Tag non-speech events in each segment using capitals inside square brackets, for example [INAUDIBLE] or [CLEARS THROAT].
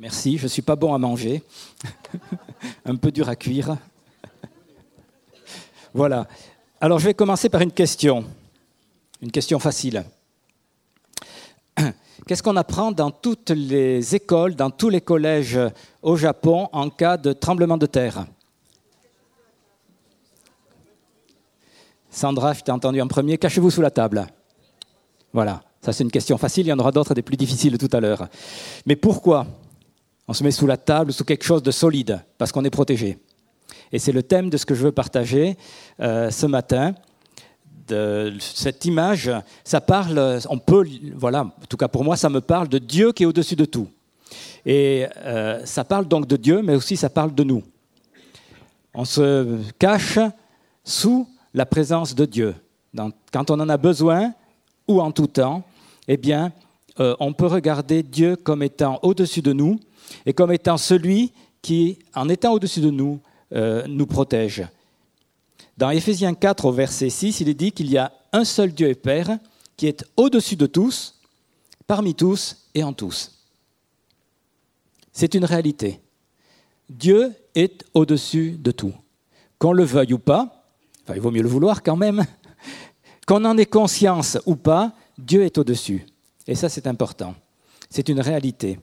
Merci, je ne suis pas bon à manger. [LAUGHS] Un peu dur à cuire. voilà. Alors je vais commencer par une question. Une question facile. [CLEARS THROAT] Qu'est-ce qu'on apprend dans toutes les écoles, dans tous les collèges au Japon en cas de tremblement de terre? Sandra, je t'ai entendu en premier. Cachez-vous sous la table. Voilà. Ça, c'est une question facile. Il y en aura d'autres des plus difficiles tout à l'heure. Mais pourquoi? On se met sous la table, sous quelque chose de solide, parce qu'on est protégé. Et c'est le thème de ce que je veux partager euh, ce matin. Cette image, ça parle, on peut, voilà, en tout cas pour moi, ça me parle de Dieu qui est au-dessus de tout. Et euh, ça parle donc de Dieu, mais aussi ça parle de nous. On se cache sous la présence de Dieu. quand on en a besoin, ou en tout temps, eh bien, euh, on peut regarder Dieu comme étant au-dessus de nous et comme étant celui qui, en étant au-dessus de nous, euh, nous protège. Dans Éphésiens 4, au verset 6, il est dit qu'il y a un seul Dieu et Père qui est au-dessus de tous, parmi tous et en tous. C'est une réalité. Dieu est au-dessus de tout. Qu'on le veuille ou pas, enfin, il vaut mieux le vouloir quand même, [LAUGHS] qu'on en ait conscience ou pas, Dieu est au-dessus. Et ça, c'est important. C'est une réalité.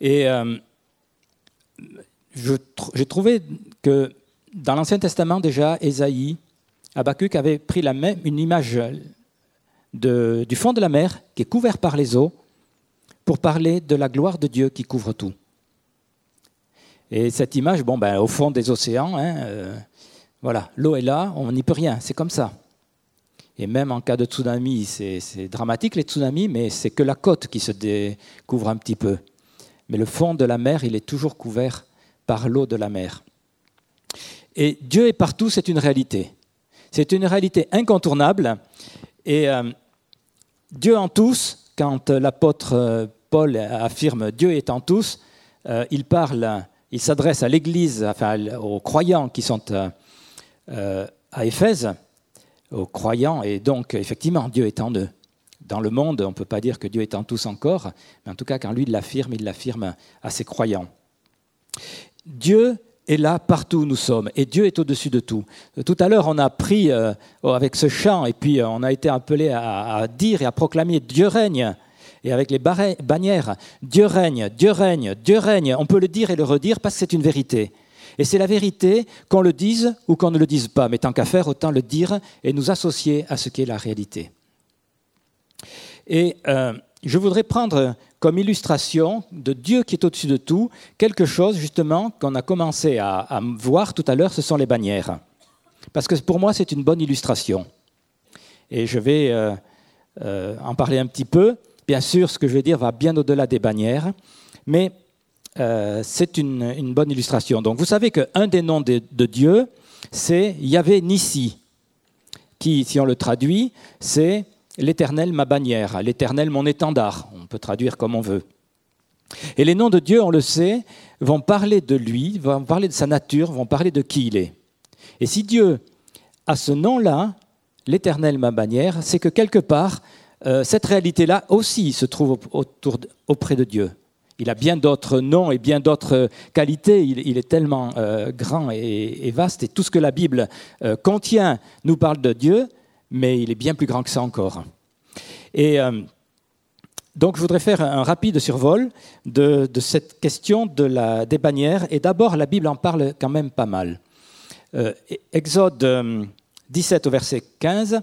Et euh, j'ai trouvé que dans l'Ancien Testament, déjà, Ésaïe, Habakkuk avait pris la même, une image du fond de la mer qui est couvert par les eaux pour parler de la gloire de Dieu qui couvre tout. Et cette image, bon, ben, au fond des océans, hein, euh, voilà, l'eau est là, on n'y peut rien, c'est comme ça. Et même en cas de tsunami, c'est dramatique les tsunamis, mais c'est que la côte qui se découvre un petit peu mais le fond de la mer, il est toujours couvert par l'eau de la mer. Et Dieu est partout, c'est une réalité. C'est une réalité incontournable. Et euh, Dieu en tous, quand l'apôtre euh, Paul affirme Dieu est en tous, euh, il parle, il s'adresse à l'Église, enfin aux croyants qui sont à Éphèse, aux croyants, et donc effectivement Dieu est en eux dans le monde, on ne peut pas dire que Dieu est en tous encore, mais en tout cas, quand lui l'affirme, il l'affirme à ses croyants. Dieu est là partout où nous sommes, et Dieu est au-dessus de tout. Tout à l'heure, on a pris euh, avec ce chant, et puis euh, on a été appelé à, dire et à proclamer Dieu règne. Et avec les bannières, Dieu règne, Dieu règne, Dieu règne. On peut le dire et le redire parce que c'est une vérité. Et c'est la vérité qu'on le dise ou qu'on ne le dise pas. Mais tant qu'à faire, autant le dire et nous associer à ce qui est la réalité. Et euh, je voudrais prendre comme illustration de Dieu qui est au-dessus de tout quelque chose justement qu'on a commencé à, voir tout à l'heure, ce sont les bannières. Parce que pour moi, c'est une bonne illustration. Et je vais euh, euh, en parler un petit peu. Bien sûr, ce que je vais dire va bien au-delà des bannières, mais c'est une, bonne illustration. Donc vous savez qu'un des noms de, de Dieu, c'est Yahvé Nissi, qui, si on le traduit, c'est l'Éternel ma bannière, l'Éternel mon étendard. On peut traduire comme on veut. Et les noms de Dieu, on le sait, vont parler de lui, vont parler de sa nature, vont parler de qui il est. Et si Dieu a ce nom-là, l'Éternel ma bannière, c'est que quelque part, euh, cette réalité-là aussi se trouve auprès de Dieu. Il a bien d'autres noms et bien d'autres qualités. Il, est tellement euh, grand et, vaste. Et tout ce que la Bible euh, contient nous parle de Dieu mais il est bien plus grand que ça encore. Et euh, donc je voudrais faire un rapide survol de, cette question de la, des bannières. Et d'abord, la Bible en parle quand même pas mal. Euh, Exode 17 euh, au verset 15,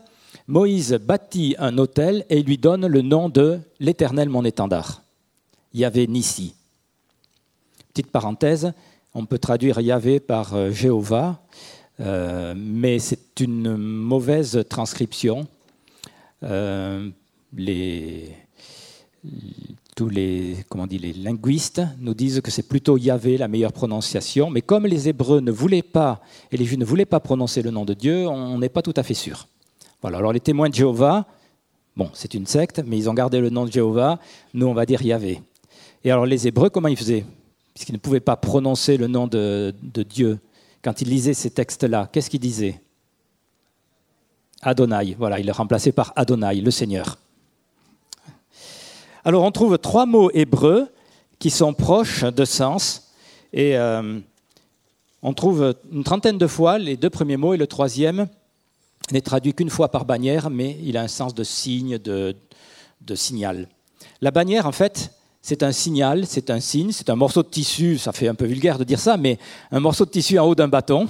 Moïse bâtit un autel et lui donne le nom de l'Éternel mon étendard. Yahvé Nissi. Petite parenthèse, on peut traduire Yahvé par Jéhovah. Euh, mais c'est une mauvaise transcription. Euh, les, tous les, comment dit, les linguistes nous disent que c'est plutôt Yahvé la meilleure prononciation, mais comme les Hébreux ne voulaient pas, et les Juifs ne voulaient pas prononcer le nom de Dieu, on n'est pas tout à fait sûr. Voilà, alors les témoins de Jéhovah, bon, c'est une secte, mais ils ont gardé le nom de Jéhovah, nous on va dire Yahvé. Et alors les Hébreux, comment ils faisaient? Puisqu'ils ne pouvaient pas prononcer le nom de, de Dieu quand il lisait ces textes-là, qu'est-ce qu'il disait Adonai, voilà, il est remplacé par Adonai, le Seigneur. Alors on trouve trois mots hébreux qui sont proches de sens. Et on trouve une trentaine de fois les deux premiers mots et le troisième n'est traduit qu'une fois par bannière, mais il a un sens de signe, de, de signal. La bannière, en fait, c'est un signal, c'est un signe, c'est un morceau de tissu, ça fait un peu vulgaire de dire ça, mais un morceau de tissu en haut d'un bâton.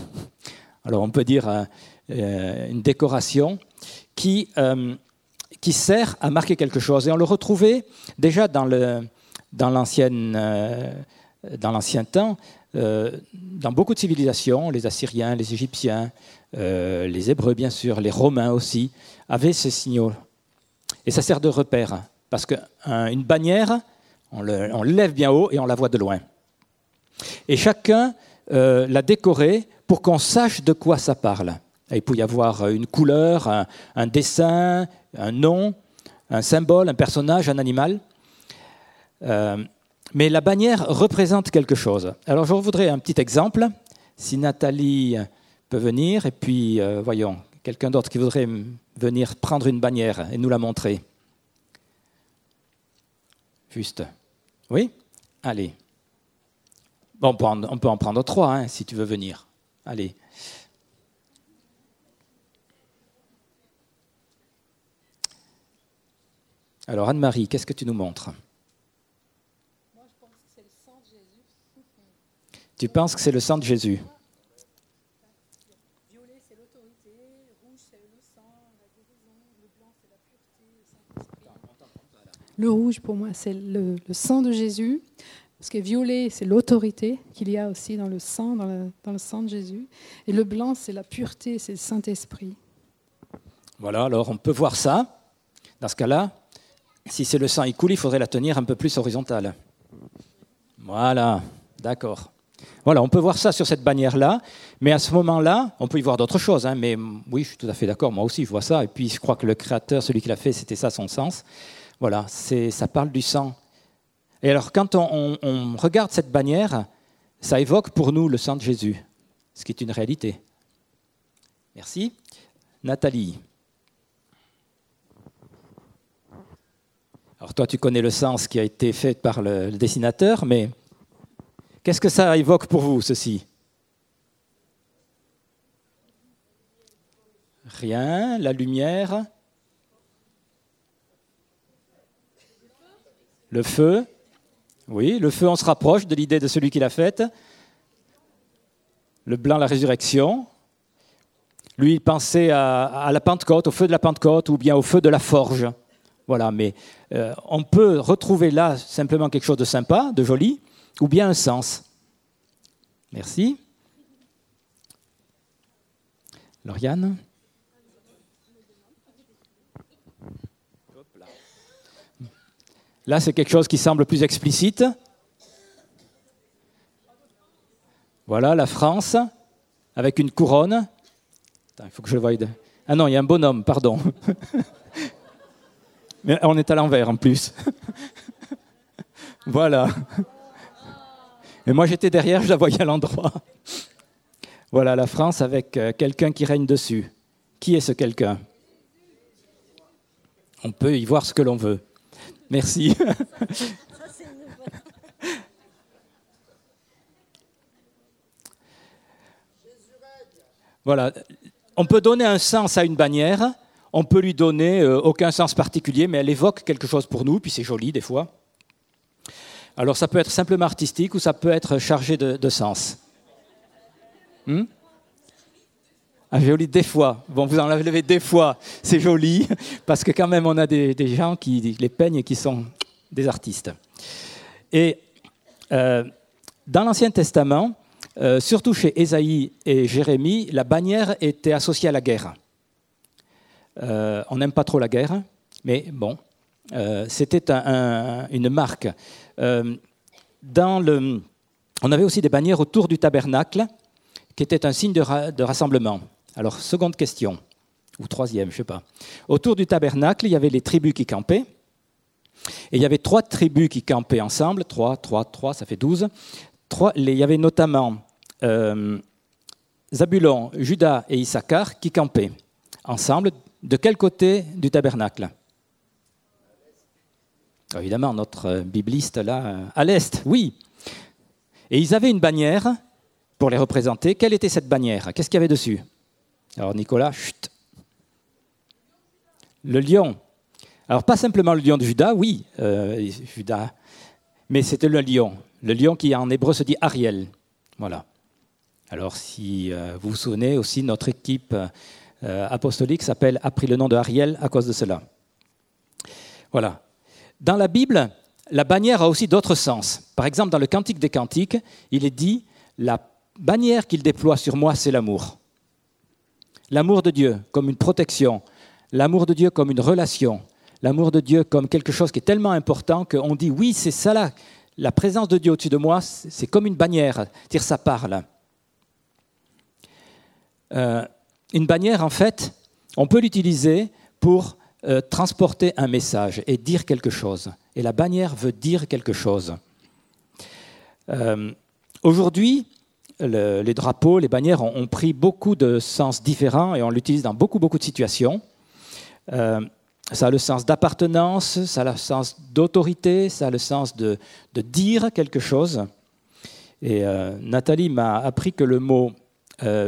Alors on peut dire euh, euh, une décoration qui, euh, qui sert à marquer quelque chose. Et on le retrouvait déjà dans l'ancien dans l'ancien temps, dans beaucoup de civilisations, les Assyriens, les Égyptiens, les Hébreux bien sûr, les Romains aussi, avaient ces signaux. Et ça sert de repère, parce qu'une bannière, on lève bien haut et on la voit de loin. Et chacun euh, l'a décoré pour qu'on sache de quoi ça parle. il peut y avoir une couleur, un, dessin, un nom, un symbole, un personnage, un animal. Euh, mais la bannière représente quelque chose. Alors je voudrais un petit exemple. Si Nathalie peut venir, et puis euh, voyons, quelqu'un d'autre qui voudrait venir prendre une bannière et nous la montrer. Juste. Oui Allez. Bon, on peut en prendre trois, hein, si tu veux venir. Allez. Alors, Anne-Marie, qu'est-ce que tu nous montres? Moi, je pense que c'est le sang de Jésus. Tu penses que c'est le sang de Jésus Violet, c'est l'autorité. Rouge, c'est le sang, la guérison. Le blanc, c'est la pureté, le rouge, pour moi, c'est le, sang de Jésus. Parce que violet, c'est l'autorité qu'il y a aussi dans le sang, dans le, sang de Jésus. Et le blanc, c'est la pureté, c'est le Saint-Esprit. Voilà, alors on peut voir ça. Dans ce cas-là, si c'est le sang qui coule, il faudrait la tenir un peu plus horizontale. Voilà, d'accord. Voilà, on peut voir ça sur cette bannière-là, mais à ce moment-là, on peut y voir d'autres choses. Hein, mais oui, je suis tout à fait d'accord, moi aussi je vois ça. Et puis je crois que le Créateur, celui qui l'a fait, c'était ça son sens. Voilà, ça parle du sang. Et alors, quand on, regarde cette bannière, ça évoque pour nous le sang de Jésus, ce qui est une réalité. Merci. Nathalie. Alors toi, tu connais le sens qui a été fait par le, dessinateur, mais qu'est-ce que ça évoque pour vous, ceci? Rien, la lumière, Le feu, oui, le feu, on se rapproche de l'idée de celui qui l'a faite. Le blanc, la résurrection. Lui, il pensait à, la Pentecôte, au feu de la Pentecôte ou bien au feu de la forge. Voilà, mais euh, on peut retrouver là simplement quelque chose de sympa, de joli, ou bien un sens. Merci. Lauriane Là, c'est quelque chose qui semble plus explicite. Voilà la France avec une couronne. il faut que je le voie. Ah non, il y a un bonhomme, pardon. [LAUGHS] Mais on est à l'envers en plus. [LAUGHS] voilà. Mais moi j'étais derrière, je la voyais à l'endroit. Voilà la France avec euh, quelqu'un qui règne dessus. Qui est ce quelqu'un? On peut y voir ce que l'on veut. Merci. voilà. On peut donner un sens à une bannière, on peut lui donner euh, aucun sens particulier, mais elle évoque quelque chose pour nous, puis c'est joli des fois. Alors ça peut être simplement artistique ou ça peut être chargé de, sens. Hmm? Ah, joli des fois. Bon, vous en avez des fois, c'est joli, parce que quand même, on a des, gens qui les peignent et qui sont des artistes. Et euh, dans l'Ancien Testament, euh, surtout chez Ésaïe et Jérémie, la bannière était associée à la guerre. Euh, on n'aime pas trop la guerre, mais bon, c'était une marque. on avait aussi des bannières autour du tabernacle, qui était un signe de rassemblement. Alors, seconde question, ou troisième, je ne sais pas. Autour du tabernacle, il y avait les tribus qui campaient. Et il y avait trois tribus qui campaient ensemble. Trois, trois, trois, ça fait douze. il y avait notamment euh, Zabulon, Judas et Issachar qui campaient ensemble. De quel côté du tabernacle? Évidemment, notre bibliste là, à l'est, oui. Et ils avaient une bannière pour les représenter. Quelle était cette bannière? Qu'est-ce qu'il y avait dessus? Alors Nicolas, chut. Le lion. Alors pas simplement le lion de Judas, oui, euh, Judas, mais c'était le lion. Le lion qui en hébreu se dit Ariel. Voilà. Alors si euh, vous vous souvenez aussi, notre équipe euh, apostolique s'appelle, a pris le nom de Ariel à cause de cela. Voilà. Dans la Bible, la bannière a aussi d'autres sens. Par exemple, dans le Cantique des Cantiques, il est dit La bannière qu'il déploie sur moi, c'est l'amour. L'amour de Dieu comme une protection, l'amour de Dieu comme une relation, l'amour de Dieu comme quelque chose qui est tellement important qu'on dit oui, c'est ça là. La présence de Dieu au-dessus de moi, c'est comme une bannière, dire ça parle. Euh, une bannière, en fait, on peut l'utiliser pour euh, transporter un message et dire quelque chose. Et la bannière veut dire quelque chose. Euh, aujourd'hui, les drapeaux, les bannières ont, pris beaucoup de sens différents et on l'utilise dans beaucoup, beaucoup de situations. Euh, ça a le sens d'appartenance, ça a le sens d'autorité, ça a le sens de, dire quelque chose. Et Nathalie m'a appris que le mot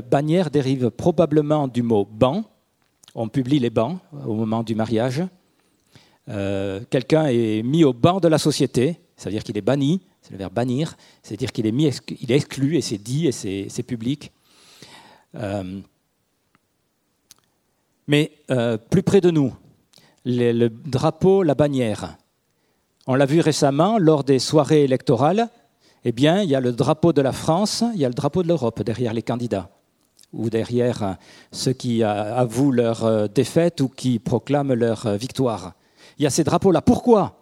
bannière dérive probablement du mot banc, on publie les bancs au moment du mariage. Euh, quelqu'un est mis au banc de la société, c'est-à-dire qu'il est banni, c'est le verbe bannir, c'est-à-dire qu'il est, mis, il est exclu et c'est dit et c'est public. Euh, mais euh, plus près de nous, le drapeau, la bannière. On l'a vu récemment lors des soirées électorales. Eh bien, il y a le drapeau de la France, il y a le drapeau de l'Europe derrière les candidats ou derrière ceux qui avouent leur euh, défaite ou qui proclament leur euh, victoire. Il y a ces drapeaux-là. Pourquoi?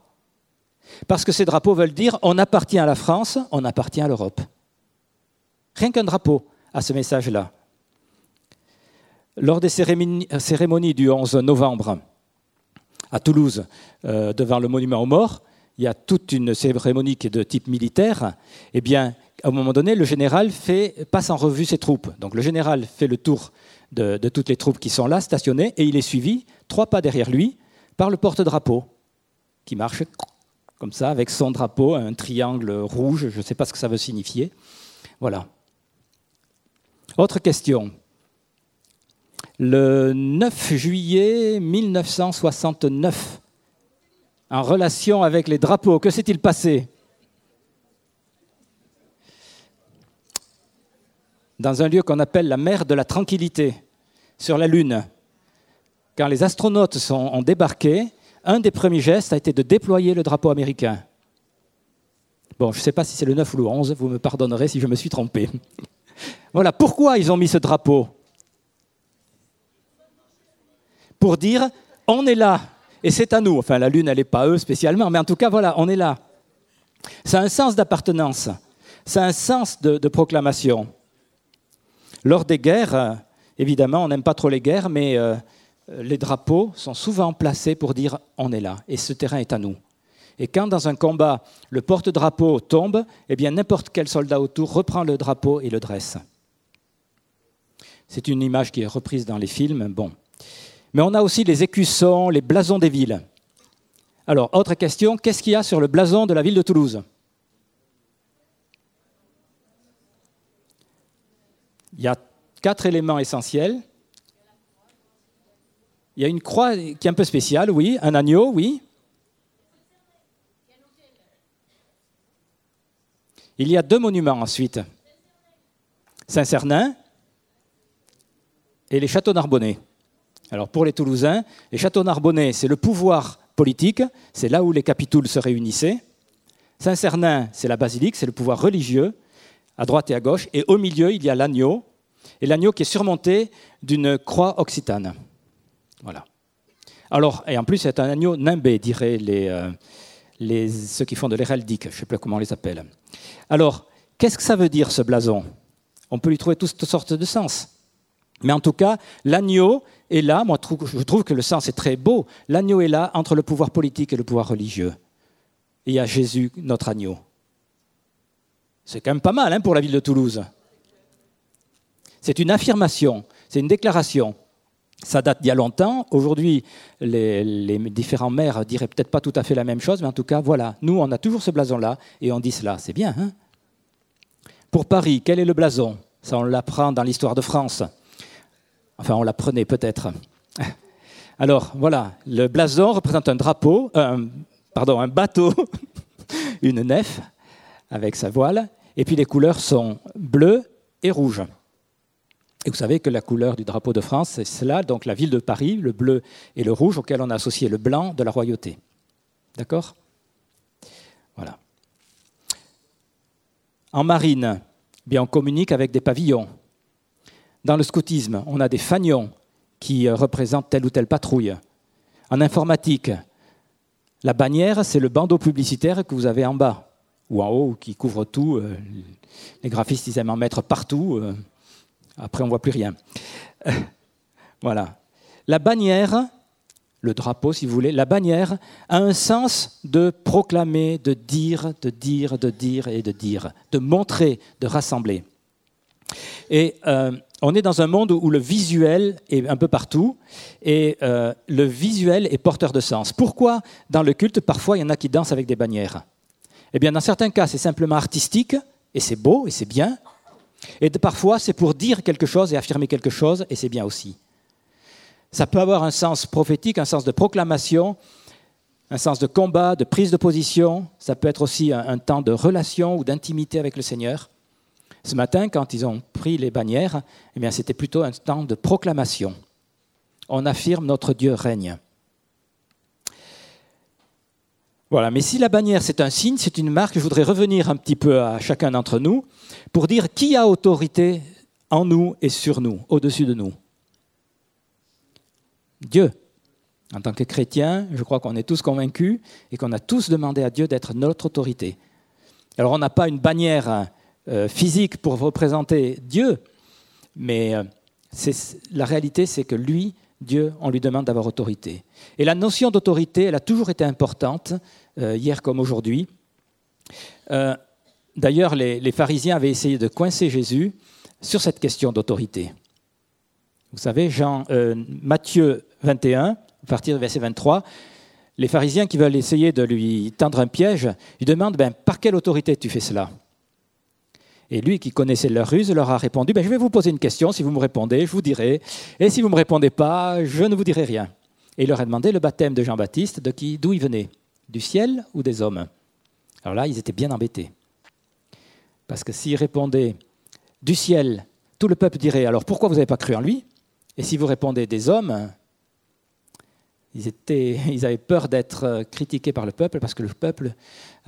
Parce que ces drapeaux veulent dire on appartient à la France, on appartient à l'Europe. Rien qu'un drapeau a ce message-là. Lors des cérémonies du 11 novembre à Toulouse, euh, devant le monument aux morts, il y a toute une cérémonie qui est de type militaire. Eh bien, à un moment donné, le général passe en revue ses troupes. Donc le général fait le tour de, toutes les troupes qui sont là, stationnées, et il est suivi, trois pas derrière lui, par le porte-drapeau, qui marche comme ça, avec son drapeau, un triangle rouge, je ne sais pas ce que ça veut signifier. Voilà. Autre question. Le 9 juillet 1969, en relation avec les drapeaux, que s'est-il passé? Dans un lieu qu'on appelle la mer de la tranquillité, sur la Lune. Quand les astronautes sont, ont débarqué, un des premiers gestes a été de déployer le drapeau américain. Bon, je ne sais pas si c'est le 9 ou le 11, vous me pardonnerez si je me suis trompé. voilà, pourquoi ils ont mis ce drapeau Pour dire, on est là, et c'est à nous. Enfin, la Lune, elle n'est pas eux spécialement, mais en tout cas, voilà, on est là. Ça a un sens d'appartenance, ça a un sens de proclamation. Lors des guerres, euh, évidemment, on n'aime pas trop les guerres, mais euh, les drapeaux sont souvent placés pour dire on est là et ce terrain est à nous. Et quand dans un combat, le porte-drapeau tombe, eh bien n'importe quel soldat autour reprend le drapeau et le dresse. C'est une image qui est reprise dans les films. Bon. Mais on a aussi les écussons, les blasons des villes. Alors, autre question, qu'est-ce qu'il y a sur le blason de la ville de Toulouse? Il y a quatre éléments essentiels. Il y a une croix qui est un peu spéciale, oui, un agneau, oui. Il y a deux monuments ensuite. Saint-Cernin et les châteaux narbonnais. Alors pour les Toulousains, les châteaux narbonnais, c'est le pouvoir politique, c'est là où les capitouls se réunissaient. Saint-Cernin, c'est la basilique, c'est le pouvoir religieux, à droite et à gauche, et au milieu, il y a l'agneau, et l'agneau qui est surmonté d'une croix occitane. Voilà. Alors, et en plus, c'est un agneau nimbé, diraient les, euh, les, ceux qui font de l'héraldique, je ne sais plus comment on les appelle. Alors, qu'est-ce que ça veut dire ce blason? On peut lui trouver toutes sortes de sens. Mais en tout cas, l'agneau est là, moi je trouve que le sens est très beau, l'agneau est là entre le pouvoir politique et le pouvoir religieux. Il y a Jésus, notre agneau. C'est quand même pas mal hein, pour la ville de Toulouse. C'est une affirmation, c'est une déclaration. Ça date d'il y a longtemps. Aujourd'hui, les, différents maires diraient peut-être pas tout à fait la même chose, mais en tout cas, voilà. Nous, on a toujours ce blason-là et on dit cela. C'est bien, hein? Pour Paris, quel est le blason? Ça, on l'apprend dans l'histoire de France. Enfin, on l'apprenait peut-être. [LAUGHS] Alors, voilà. Le blason représente un drapeau, pardon, un bateau, [LAUGHS] une nef avec sa voile, et puis les couleurs sont bleu et rouge. Et vous savez que la couleur du drapeau de France, c'est cela, donc la ville de Paris, le bleu et le rouge, auquel on a associé le blanc de la royauté. D'accord? Voilà. En marine, bien, on communique avec des pavillons. Dans le scoutisme, on a des fanions qui euh, représentent telle ou telle patrouille. En informatique, la bannière, c'est le bandeau publicitaire que vous avez en bas ou en haut qui couvre tout. Euh, les graphistes, ils aiment en mettre partout. Euh, après, on voit plus rien. [LAUGHS] voilà. La bannière, le drapeau, si vous voulez, la bannière a un sens de proclamer, de dire, de dire, de dire et de dire, de montrer, de rassembler. Et euh, on est dans un monde où le visuel est un peu partout et le visuel est porteur de sens. Pourquoi dans le culte, parfois, il y en a qui dansent avec des bannières? Eh bien, dans certains cas, c'est simplement artistique, et c'est beau, et c'est bien. Et parfois, c'est pour dire quelque chose et affirmer quelque chose, et c'est bien aussi. Ça peut avoir un sens prophétique, un sens de proclamation, un sens de combat, de prise de position. Ça peut être aussi un, temps de relation ou d'intimité avec le Seigneur. Ce matin, quand ils ont pris les bannières, eh c'était plutôt un temps de proclamation. On affirme notre Dieu règne. Voilà, mais si la bannière c'est un signe, c'est une marque, je voudrais revenir un petit peu à chacun d'entre nous pour dire qui a autorité en nous et sur nous, au-dessus de nous. Dieu. En tant que chrétien, je crois qu'on est tous convaincus et qu'on a tous demandé à Dieu d'être notre autorité. Alors on n'a pas une bannière euh, physique pour représenter Dieu, mais euh, la réalité c'est que lui, Dieu, on lui demande d'avoir autorité. Et la notion d'autorité, elle a toujours été importante, euh, hier comme aujourd'hui. Euh, d'ailleurs, les, pharisiens avaient essayé de coincer Jésus sur cette question d'autorité. Vous savez, Jean, euh, Matthieu 21, à partir du verset 23, les pharisiens qui veulent essayer de lui tendre un piège, lui demandent ben, par quelle autorité tu fais cela? Et lui, qui connaissait leur ruse, leur a répondu ben, Je vais vous poser une question, si vous me répondez, je vous dirai. Et si vous ne me répondez pas, je ne vous dirai rien. Et il leur a demandé le baptême de Jean-Baptiste, de qui, d'où il venait? Du ciel ou des hommes? Alors là, ils étaient bien embêtés. Parce que s'ils répondaient du ciel, tout le peuple dirait Alors pourquoi vous n'avez pas cru en lui? Et si vous répondez des hommes, ils, [LAUGHS] avaient peur d'être critiqués par le peuple parce que le peuple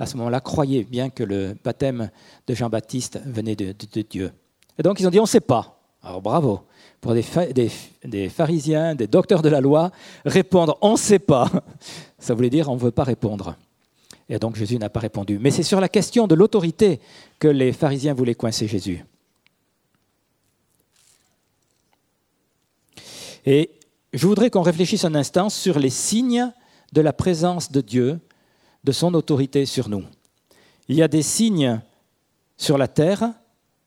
à ce moment-là, croyaient bien que le baptême de Jean-Baptiste venait de, Dieu. Et donc ils ont dit, on ne sait pas. Alors bravo. Pour des, des, pharisiens, des docteurs de la loi, répondre, on ne sait pas, [LAUGHS] ça voulait dire, on ne veut pas répondre. Et donc Jésus n'a pas répondu. Mais c'est sur la question de l'autorité que les pharisiens voulaient coincer Jésus. Et je voudrais qu'on réfléchisse un instant sur les signes de la présence de Dieu de son autorité sur nous. Il y a des signes sur la terre,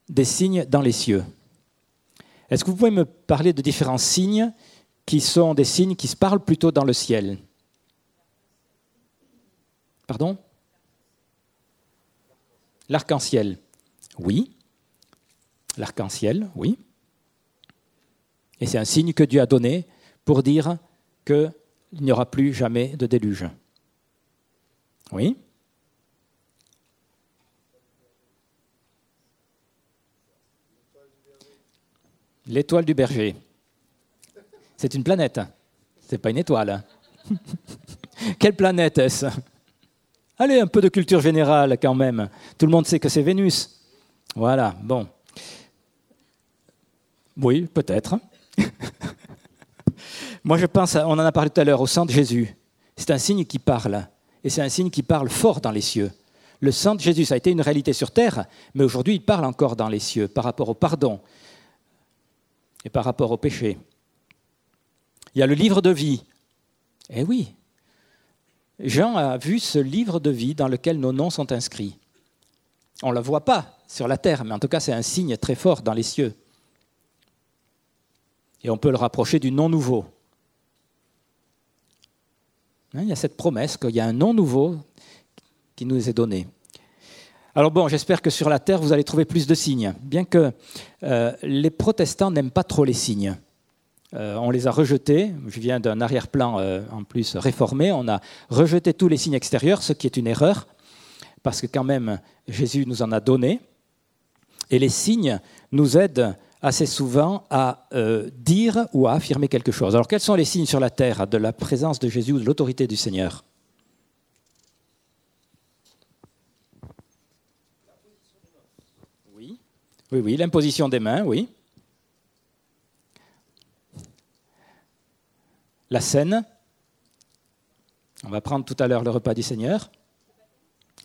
des signes dans les cieux. Est-ce que vous pouvez me parler de différents signes qui sont des signes qui se parlent plutôt dans le ciel? Pardon? L'arc-en-ciel. Oui. L'arc-en-ciel, oui. Et c'est un signe que Dieu a donné pour dire qu'il n'y aura plus jamais de déluge. Oui L'étoile du berger. C'est une planète. C'est pas une étoile. [LAUGHS] Quelle planète est-ce? Allez, un peu de culture générale quand même. Tout le monde sait que c'est Vénus. Voilà, bon. Oui, peut-être. [LAUGHS] Moi, je pense, on en a parlé tout à l'heure, au sang de Jésus. C'est un signe qui parle et c'est un signe qui parle fort dans les cieux. Le sang de Jésus, a été une réalité sur terre, mais aujourd'hui, il parle encore dans les cieux par rapport au pardon et par rapport au péché. Il y a le livre de vie. Eh oui, Jean a vu ce livre de vie dans lequel nos noms sont inscrits. On ne le voit pas sur la terre, mais en tout cas, c'est un signe très fort dans les cieux. Et on peut le rapprocher du nom nouveau. Hein, il y a cette promesse qu'il y a un nom nouveau qui nous est donné. Alors bon, j'espère que sur la terre, vous allez trouver plus de signes, bien que euh, les protestants n'aiment pas trop les signes. Euh, on les a rejetés, je viens d'un arrière-plan euh, en plus réformé, on a rejeté tous les signes extérieurs, ce qui est une erreur, parce que quand même Jésus nous en a donné, et les signes nous aident assez souvent à dire ou à affirmer quelque chose. Alors quels sont les signes sur la terre de la présence de Jésus ou de l'autorité du Seigneur? Oui, oui, l'imposition des mains, oui. La scène. On va prendre tout à l'heure le repas du Seigneur.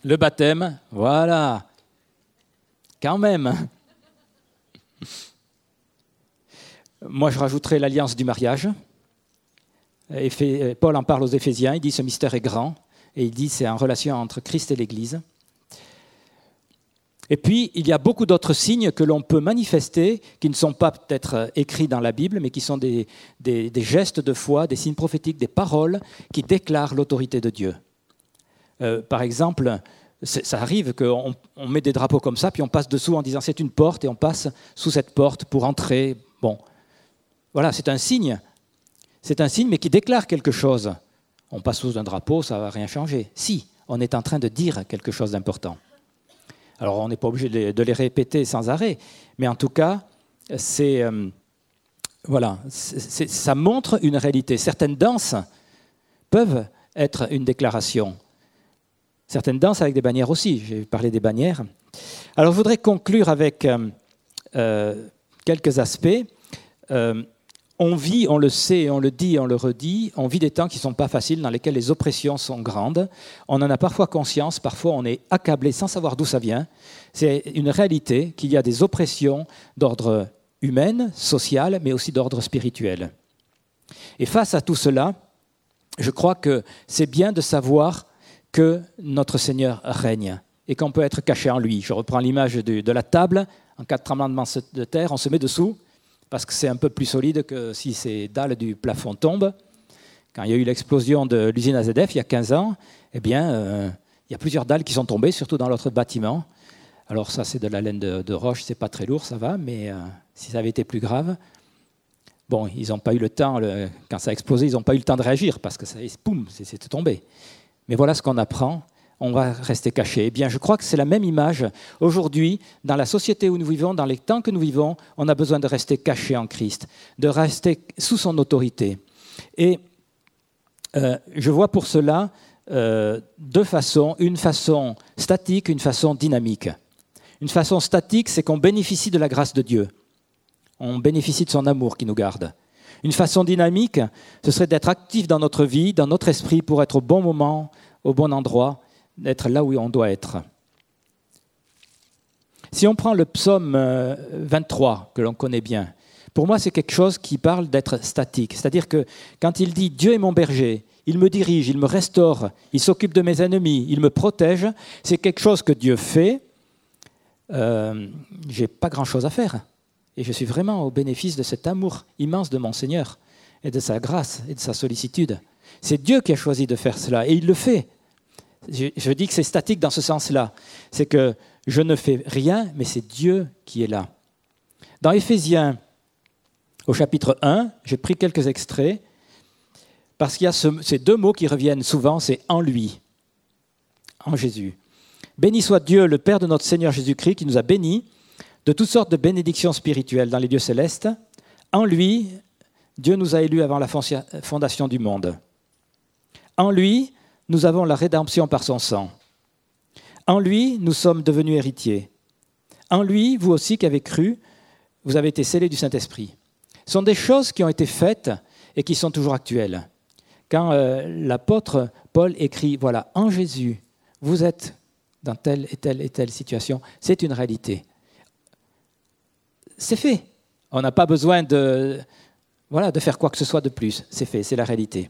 Le baptême, voilà. Quand même. [LAUGHS] Moi, je rajouterai l'alliance du mariage. Paul en parle aux Éphésiens, il dit ce mystère est grand, et il dit c'est en relation entre Christ et l'Église. Et puis, il y a beaucoup d'autres signes que l'on peut manifester, qui ne sont pas peut-être euh, écrits dans la Bible, mais qui sont des, gestes de foi, des signes prophétiques, des paroles qui déclarent l'autorité de Dieu. Euh, par exemple, ça arrive qu'on on met des drapeaux comme ça, puis on passe dessous en disant c'est une porte, et on passe sous cette porte pour entrer. Bon, voilà, c'est un signe. C'est un signe, mais qui déclare quelque chose. On passe sous un drapeau, ça ne va rien changer. Si, on est en train de dire quelque chose d'important. Alors on n'est pas obligé de les, répéter sans arrêt, mais en tout cas, c'est euh, voilà, ça montre une réalité. Certaines danses peuvent être une déclaration. Certaines danses avec des bannières aussi. J'ai parlé des bannières. Alors je voudrais conclure avec euh, euh, quelques aspects on vit, on le sait, on le dit, on le redit, on vit des temps qui ne sont pas faciles, dans lesquels les oppressions sont grandes. On en a parfois conscience, parfois on est accablé sans savoir d'où ça vient. C'est une réalité qu'il y a des oppressions d'ordre humain, social, mais aussi d'ordre spirituel. Et face à tout cela, je crois que c'est bien de savoir que notre Seigneur règne et qu'on peut être caché en lui. Je reprends l'image de, la table. En cas de tremblement de terre, on se met dessous parce que c'est un peu plus solide que si ces dalles du plafond tombent. Quand il y a eu l'explosion de l'usine AZF il y a 15 ans, eh bien, euh, il y a plusieurs dalles qui sont tombées, surtout dans l'autre bâtiment. Alors ça, c'est de la laine de, de roche, c'est pas très lourd, ça va, mais euh, si ça avait été plus grave, bon, ils n'ont pas eu le temps, quand ça a explosé, ils n'ont pas eu le temps de réagir, parce que ça, boum, c'est tombé. Mais voilà ce qu'on apprend on va rester caché. Eh bien, je crois que c'est la même image. Aujourd'hui, dans la société où nous vivons, dans les temps que nous vivons, on a besoin de rester caché en Christ, de rester sous son autorité. Et euh, je vois pour cela euh, deux façons, une façon statique, une façon dynamique. Une façon statique, c'est qu'on bénéficie de la grâce de Dieu. On bénéficie de son amour qui nous garde. Une façon dynamique, ce serait d'être actif dans notre vie, dans notre esprit, pour être au bon moment, au bon endroit d'être là où on doit être. Si on prend le psaume 23, euh, que l'on connaît bien, pour moi c'est quelque chose qui parle d'être statique. C'est-à-dire que quand il dit Dieu est mon berger, il me dirige, il me restaure, il s'occupe de mes ennemis, il me protège, c'est quelque chose que Dieu fait. Euh, J'ai pas grand-chose à faire. Et je suis vraiment au bénéfice de cet amour immense de mon Seigneur et de sa grâce et de sa sollicitude. C'est Dieu qui a choisi de faire cela et il le fait je, dis que c'est statique dans ce sens-là. C'est que je ne fais rien, mais c'est Dieu qui est là. Dans Éphésiens, au chapitre 1, j'ai pris quelques extraits, parce qu'il y a ces deux mots qui reviennent souvent, c'est en lui, en Jésus. Béni soit Dieu, le Père de notre Seigneur Jésus-Christ, qui nous a bénis de toutes sortes de bénédictions spirituelles dans les lieux célestes. En lui, Dieu nous a élus avant la fondation du monde. En lui, nous avons la rédemption par son sang. En lui, nous sommes devenus héritiers. En lui, vous aussi qui avez cru, vous avez été scellés du Saint-Esprit. Ce sont des choses qui ont été faites et qui sont toujours actuelles. Quand euh, l'apôtre Paul écrit, voilà, en Jésus, vous êtes dans telle et telle et telle situation, c'est une réalité. C'est fait. On n'a pas besoin de, voilà, de faire quoi que ce soit de plus. C'est fait, c'est la réalité.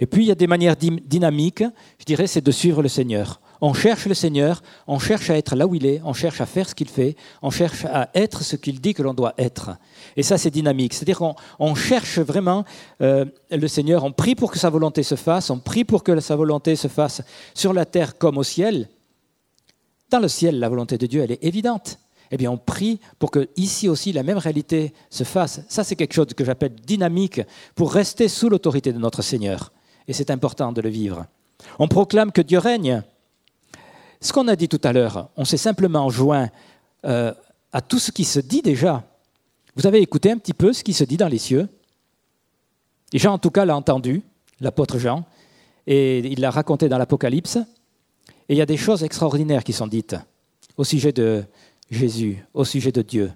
Et puis, il y a des manières dynamiques, je dirais, c'est de suivre le Seigneur. on cherche le Seigneur, on cherche à être là où il est, on cherche à faire ce qu'il fait, on cherche à être ce qu'il dit que l'on doit être. Et ça, c'est dynamique. C'est-à-dire qu'on cherche vraiment euh, le Seigneur, on prie pour que sa volonté se fasse, on prie pour que sa volonté se fasse sur la terre comme au ciel. Dans le ciel, la volonté de Dieu, elle est évidente. Eh bien, on prie pour que ici aussi la même réalité se fasse. Ça, c'est quelque chose que j'appelle dynamique pour rester sous l'autorité de notre Seigneur. Et c'est important de le vivre. On proclame que Dieu règne. Ce qu'on a dit tout à l'heure, on s'est simplement joint euh, à tout ce qui se dit déjà. Vous avez écouté un petit peu ce qui se dit dans les cieux Jean, en tout cas, l'a entendu, l'apôtre Jean, et il l'a raconté dans l'Apocalypse. Et il y a des choses extraordinaires qui sont dites au sujet de Jésus, au sujet de Dieu.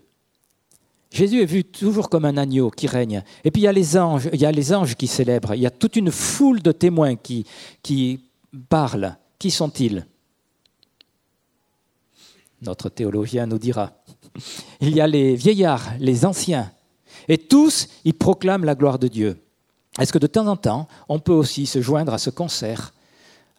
Jésus est vu toujours comme un agneau qui règne. Et puis il y a les anges, il y a les anges qui célèbrent. Il y a toute une foule de témoins qui, qui parlent. Qui sont-ils? Notre théologien nous dira. Il y a les vieillards, les anciens. Et tous, ils proclament la gloire de Dieu. Est-ce que de temps en temps, on peut aussi se joindre à ce concert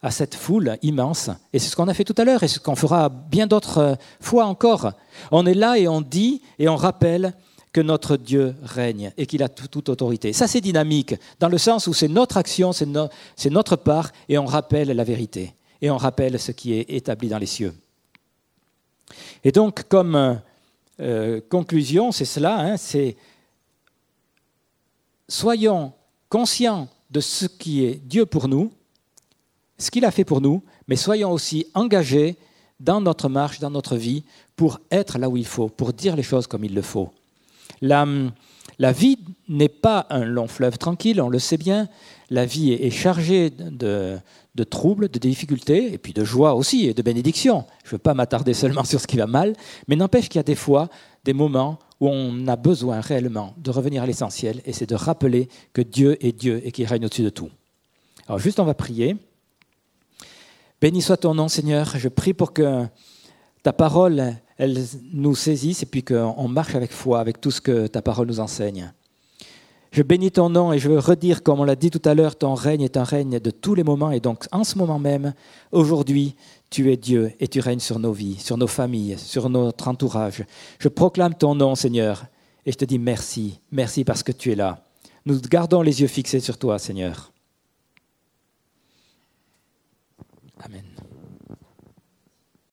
à cette foule immense. Et c'est ce qu'on a fait tout à l'heure et ce qu'on fera bien d'autres euh, fois encore. On est là et on dit et on rappelle que notre Dieu règne et qu'il a toute autorité. Ça, c'est dynamique, dans le sens où c'est notre action, c'est notre part, et on rappelle la vérité, et on rappelle ce qui est établi dans les cieux. Et donc, comme euh, conclusion, c'est cela, hein, c'est soyons conscients de ce qui est Dieu pour nous, ce qu'il a fait pour nous, mais soyons aussi engagés dans notre marche, dans notre vie, pour être là où il faut, pour dire les choses comme il le faut. La, vie n'est pas un long fleuve tranquille, on le sait bien. La vie est chargée de, de troubles, de difficultés, et puis de joie aussi, et de bénédictions. Je ne veux pas m'attarder seulement sur ce qui va mal, mais n'empêche qu'il y a des fois des moments où on a besoin réellement de revenir à l'essentiel, et c'est de rappeler que Dieu est Dieu et qu'il règne au-dessus de tout. Alors juste, on va prier. Béni soit ton nom, Seigneur. Je prie pour que ta parole, nous saisisse et puis qu'on marche avec foi, avec tout ce que ta parole nous enseigne. Je bénis ton nom et je veux redire, comme on l'a dit tout à l'heure, ton règne est un règne de tous les moments. Et donc, en ce moment même, aujourd'hui, tu es Dieu et tu règnes sur nos vies, sur nos familles, sur notre entourage. Je proclame ton nom, Seigneur, et je te dis merci. Merci parce que tu es là. Nous gardons les yeux fixés sur toi, Seigneur. Amen.